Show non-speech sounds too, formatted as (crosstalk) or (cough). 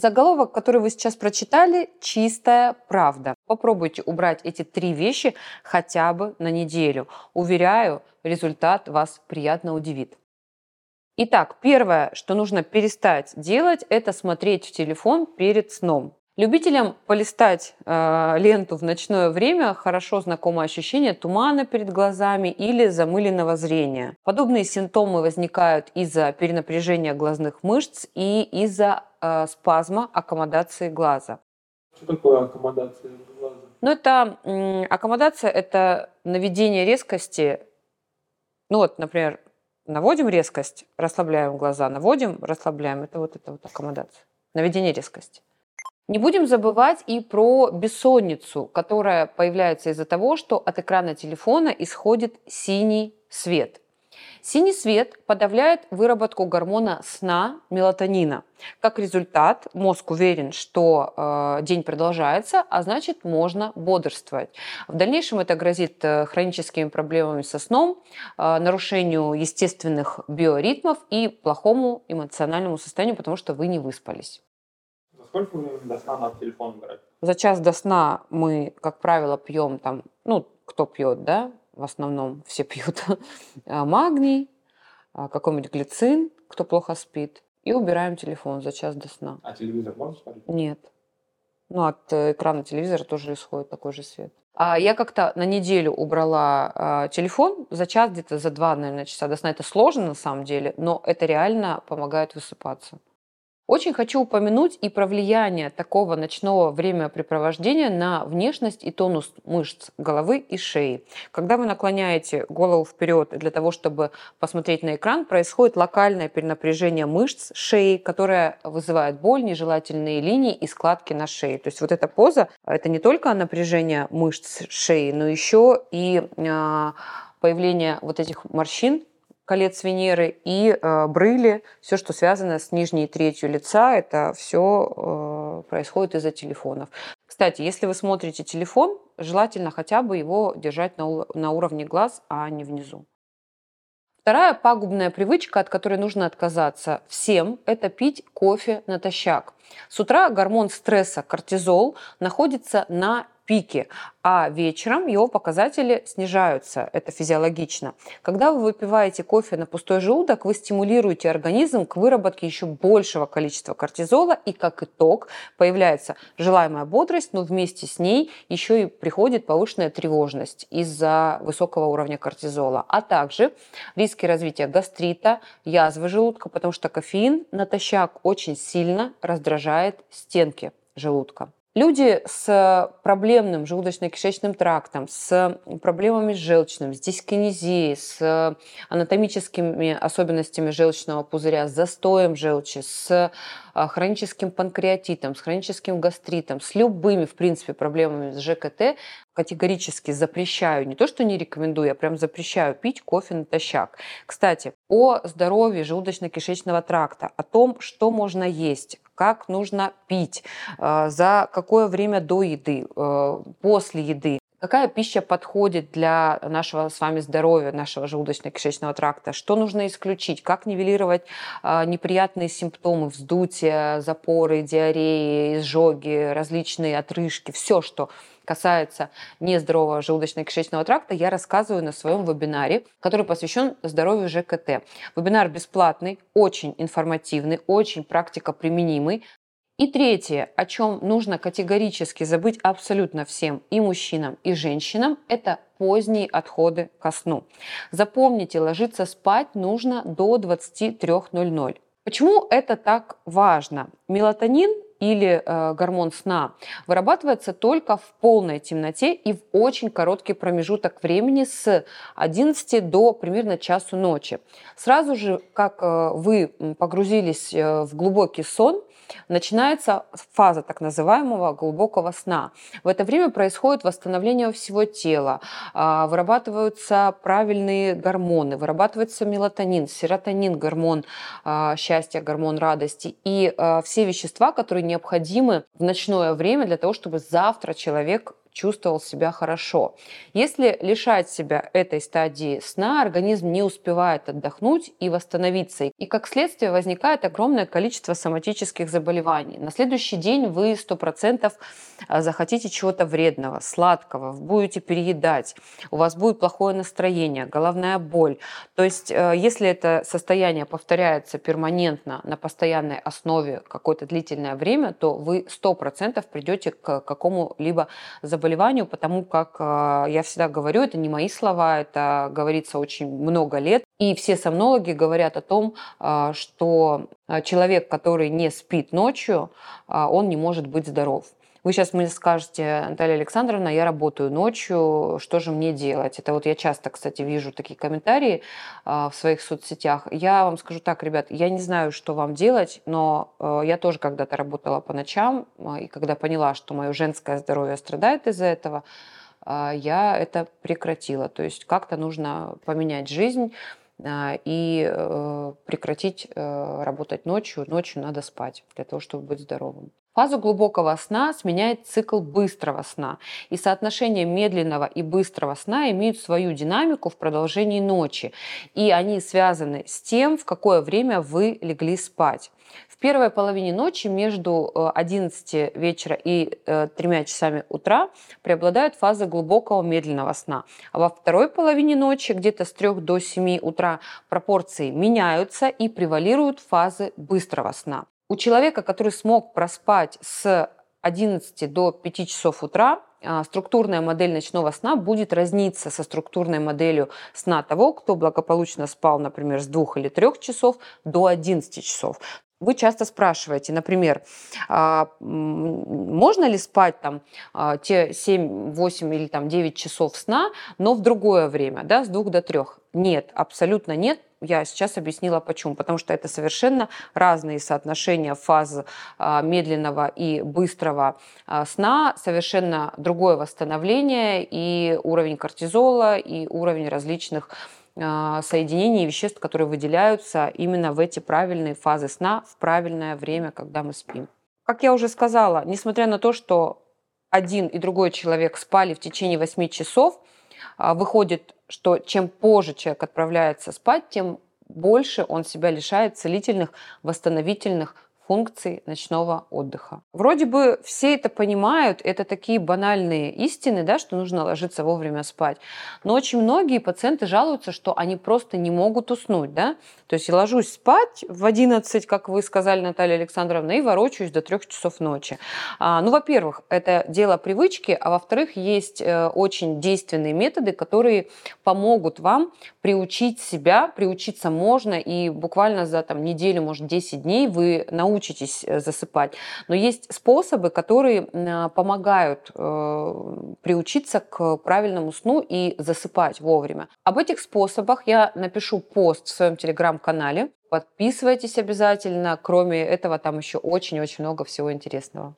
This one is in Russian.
Заголовок, который вы сейчас прочитали, чистая правда. Попробуйте убрать эти три вещи хотя бы на неделю. Уверяю, результат вас приятно удивит. Итак, первое, что нужно перестать делать, это смотреть в телефон перед сном. Любителям полистать э, ленту в ночное время хорошо знакомо ощущение тумана перед глазами или замыленного зрения. Подобные симптомы возникают из-за перенапряжения глазных мышц и из-за э, спазма аккомодации глаза. Что такое аккомодация глаза? Ну, это м, аккомодация – это наведение резкости. Ну вот, например, наводим резкость, расслабляем глаза, наводим, расслабляем. Это вот это вот аккомодация. Наведение резкости. Не будем забывать и про бессонницу, которая появляется из-за того, что от экрана телефона исходит синий свет. Синий свет подавляет выработку гормона сна мелатонина. Как результат, мозг уверен, что э, день продолжается, а значит можно бодрствовать. В дальнейшем это грозит э, хроническими проблемами со сном, э, нарушению естественных биоритмов и плохому эмоциональному состоянию, потому что вы не выспались. Сколько времени до сна надо телефон брать? За час до сна мы, как правило, пьем там, ну, кто пьет, да, в основном все пьют (laughs) а, магний, а, какой-нибудь глицин, кто плохо спит, и убираем телефон за час до сна. А телевизор можно смотреть? Нет. Ну, от э, экрана телевизора тоже исходит такой же свет. А я как-то на неделю убрала а, телефон за час, где-то за два, наверное, часа до сна. Это сложно на самом деле, но это реально помогает высыпаться. Очень хочу упомянуть и про влияние такого ночного времяпрепровождения на внешность и тонус мышц головы и шеи. Когда вы наклоняете голову вперед для того, чтобы посмотреть на экран, происходит локальное перенапряжение мышц шеи, которое вызывает боль, нежелательные линии и складки на шее. То есть вот эта поза – это не только напряжение мышц шеи, но еще и а, появление вот этих морщин колец Венеры и э, брыли, все, что связано с нижней третью лица, это все э, происходит из-за телефонов. Кстати, если вы смотрите телефон, желательно хотя бы его держать на, на уровне глаз, а не внизу. Вторая пагубная привычка, от которой нужно отказаться всем, это пить кофе натощак. С утра гормон стресса кортизол находится на пике, а вечером его показатели снижаются. Это физиологично. Когда вы выпиваете кофе на пустой желудок, вы стимулируете организм к выработке еще большего количества кортизола, и как итог появляется желаемая бодрость, но вместе с ней еще и приходит повышенная тревожность из-за высокого уровня кортизола, а также риски развития гастрита, язвы желудка, потому что кофеин натощак очень сильно раздражает стенки желудка. Люди с проблемным желудочно-кишечным трактом, с проблемами с желчным, с дискинезией, с анатомическими особенностями желчного пузыря, с застоем желчи, с а, хроническим панкреатитом, с хроническим гастритом, с любыми, в принципе, проблемами с ЖКТ, категорически запрещаю, не то что не рекомендую, я прям запрещаю пить кофе натощак. Кстати, о здоровье желудочно-кишечного тракта, о том, что можно есть, как нужно пить, а, за какое время до еды, а, после еды, Какая пища подходит для нашего с вами здоровья, нашего желудочно-кишечного тракта? Что нужно исключить? Как нивелировать э, неприятные симптомы вздутия, запоры, диареи, изжоги, различные отрыжки, все, что касается нездорового желудочно-кишечного тракта, я рассказываю на своем вебинаре, который посвящен здоровью ЖКТ. Вебинар бесплатный, очень информативный, очень практика применимый. И третье, о чем нужно категорически забыть абсолютно всем, и мужчинам, и женщинам, это поздние отходы ко сну. Запомните, ложиться спать нужно до 23.00. Почему это так важно? Мелатонин или э, гормон сна вырабатывается только в полной темноте и в очень короткий промежуток времени с 11 до примерно часу ночи. Сразу же, как э, вы погрузились э, в глубокий сон, начинается фаза так называемого глубокого сна. В это время происходит восстановление всего тела, а, вырабатываются правильные гормоны, вырабатывается мелатонин, серотонин, гормон а, счастья, гормон радости и а, все вещества, которые необходимы в ночное время для того, чтобы завтра человек чувствовал себя хорошо. Если лишать себя этой стадии сна, организм не успевает отдохнуть и восстановиться. И как следствие возникает огромное количество соматических заболеваний. На следующий день вы 100% а, захотите чего-то вредного, сладкого, будете переедать, у вас будет плохое настроение, головная боль. То есть э, если это состояние повторяется перманентно на постоянной основе какое-то длительное время, то вы 100% придете к какому-либо заболеванию заболеванию, потому как а, я всегда говорю, это не мои слова, это говорится очень много лет. И все сомнологи говорят о том, а, что а, человек, который не спит ночью, он не может быть здоров. Вы сейчас мне скажете, Наталья Александровна, я работаю ночью, что же мне делать? Это вот я часто, кстати, вижу такие комментарии э, в своих соцсетях. Я вам скажу так, ребят, я не знаю, что вам делать, но э, я тоже когда-то работала по ночам, э, и когда поняла, что мое женское здоровье страдает из-за этого, э, я это прекратила. То есть как-то нужно поменять жизнь и прекратить работать ночью. Ночью надо спать для того, чтобы быть здоровым. Фазу глубокого сна сменяет цикл быстрого сна. И соотношение медленного и быстрого сна имеют свою динамику в продолжении ночи. И они связаны с тем, в какое время вы легли спать. Первой половине ночи между 11 э, вечера и 3 э, часами утра преобладают фазы глубокого медленного сна. А во второй половине ночи, где-то с 3 до 7 утра, пропорции меняются и превалируют фазы быстрого сна. У человека, который смог проспать с 11 до 5 часов утра, а, структурная модель ночного сна будет разниться со структурной моделью сна того, кто благополучно спал, например, с 2 или 3 часов до 11 часов. Вы часто спрашиваете, например, а, можно ли спать там а, те 7, 8 или там 9 часов сна, но в другое время, да, с 2 до 3? Нет, абсолютно нет, я сейчас объяснила почему. Потому что это совершенно разные соотношения фаз а, медленного и быстрого сна, совершенно другое восстановление и уровень кортизола, и уровень различных соединений и веществ, которые выделяются именно в эти правильные фазы сна в правильное время, когда мы спим. Как я уже сказала, несмотря на то, что один и другой человек спали в течение 8 часов, выходит что чем позже человек отправляется спать, тем больше он себя лишает целительных, восстановительных функций ночного отдыха. Вроде бы все это понимают, это такие банальные истины, да, что нужно ложиться вовремя спать. Но очень многие пациенты жалуются, что они просто не могут уснуть. Да? То есть я ложусь спать в 11, как вы сказали, Наталья Александровна, и ворочаюсь до 3 часов ночи. А, ну, во-первых, это дело привычки, а во-вторых, есть э, очень действенные методы, которые помогут вам приучить себя, приучиться можно, и буквально за там, неделю, может, 10 дней вы научитесь научитесь э, засыпать. Но есть способы, которые а, помогают э, приучиться к правильному сну и засыпать вовремя. Об этих способах я напишу пост в своем телеграм-канале. Подписывайтесь обязательно. Кроме этого, там еще очень-очень много всего интересного.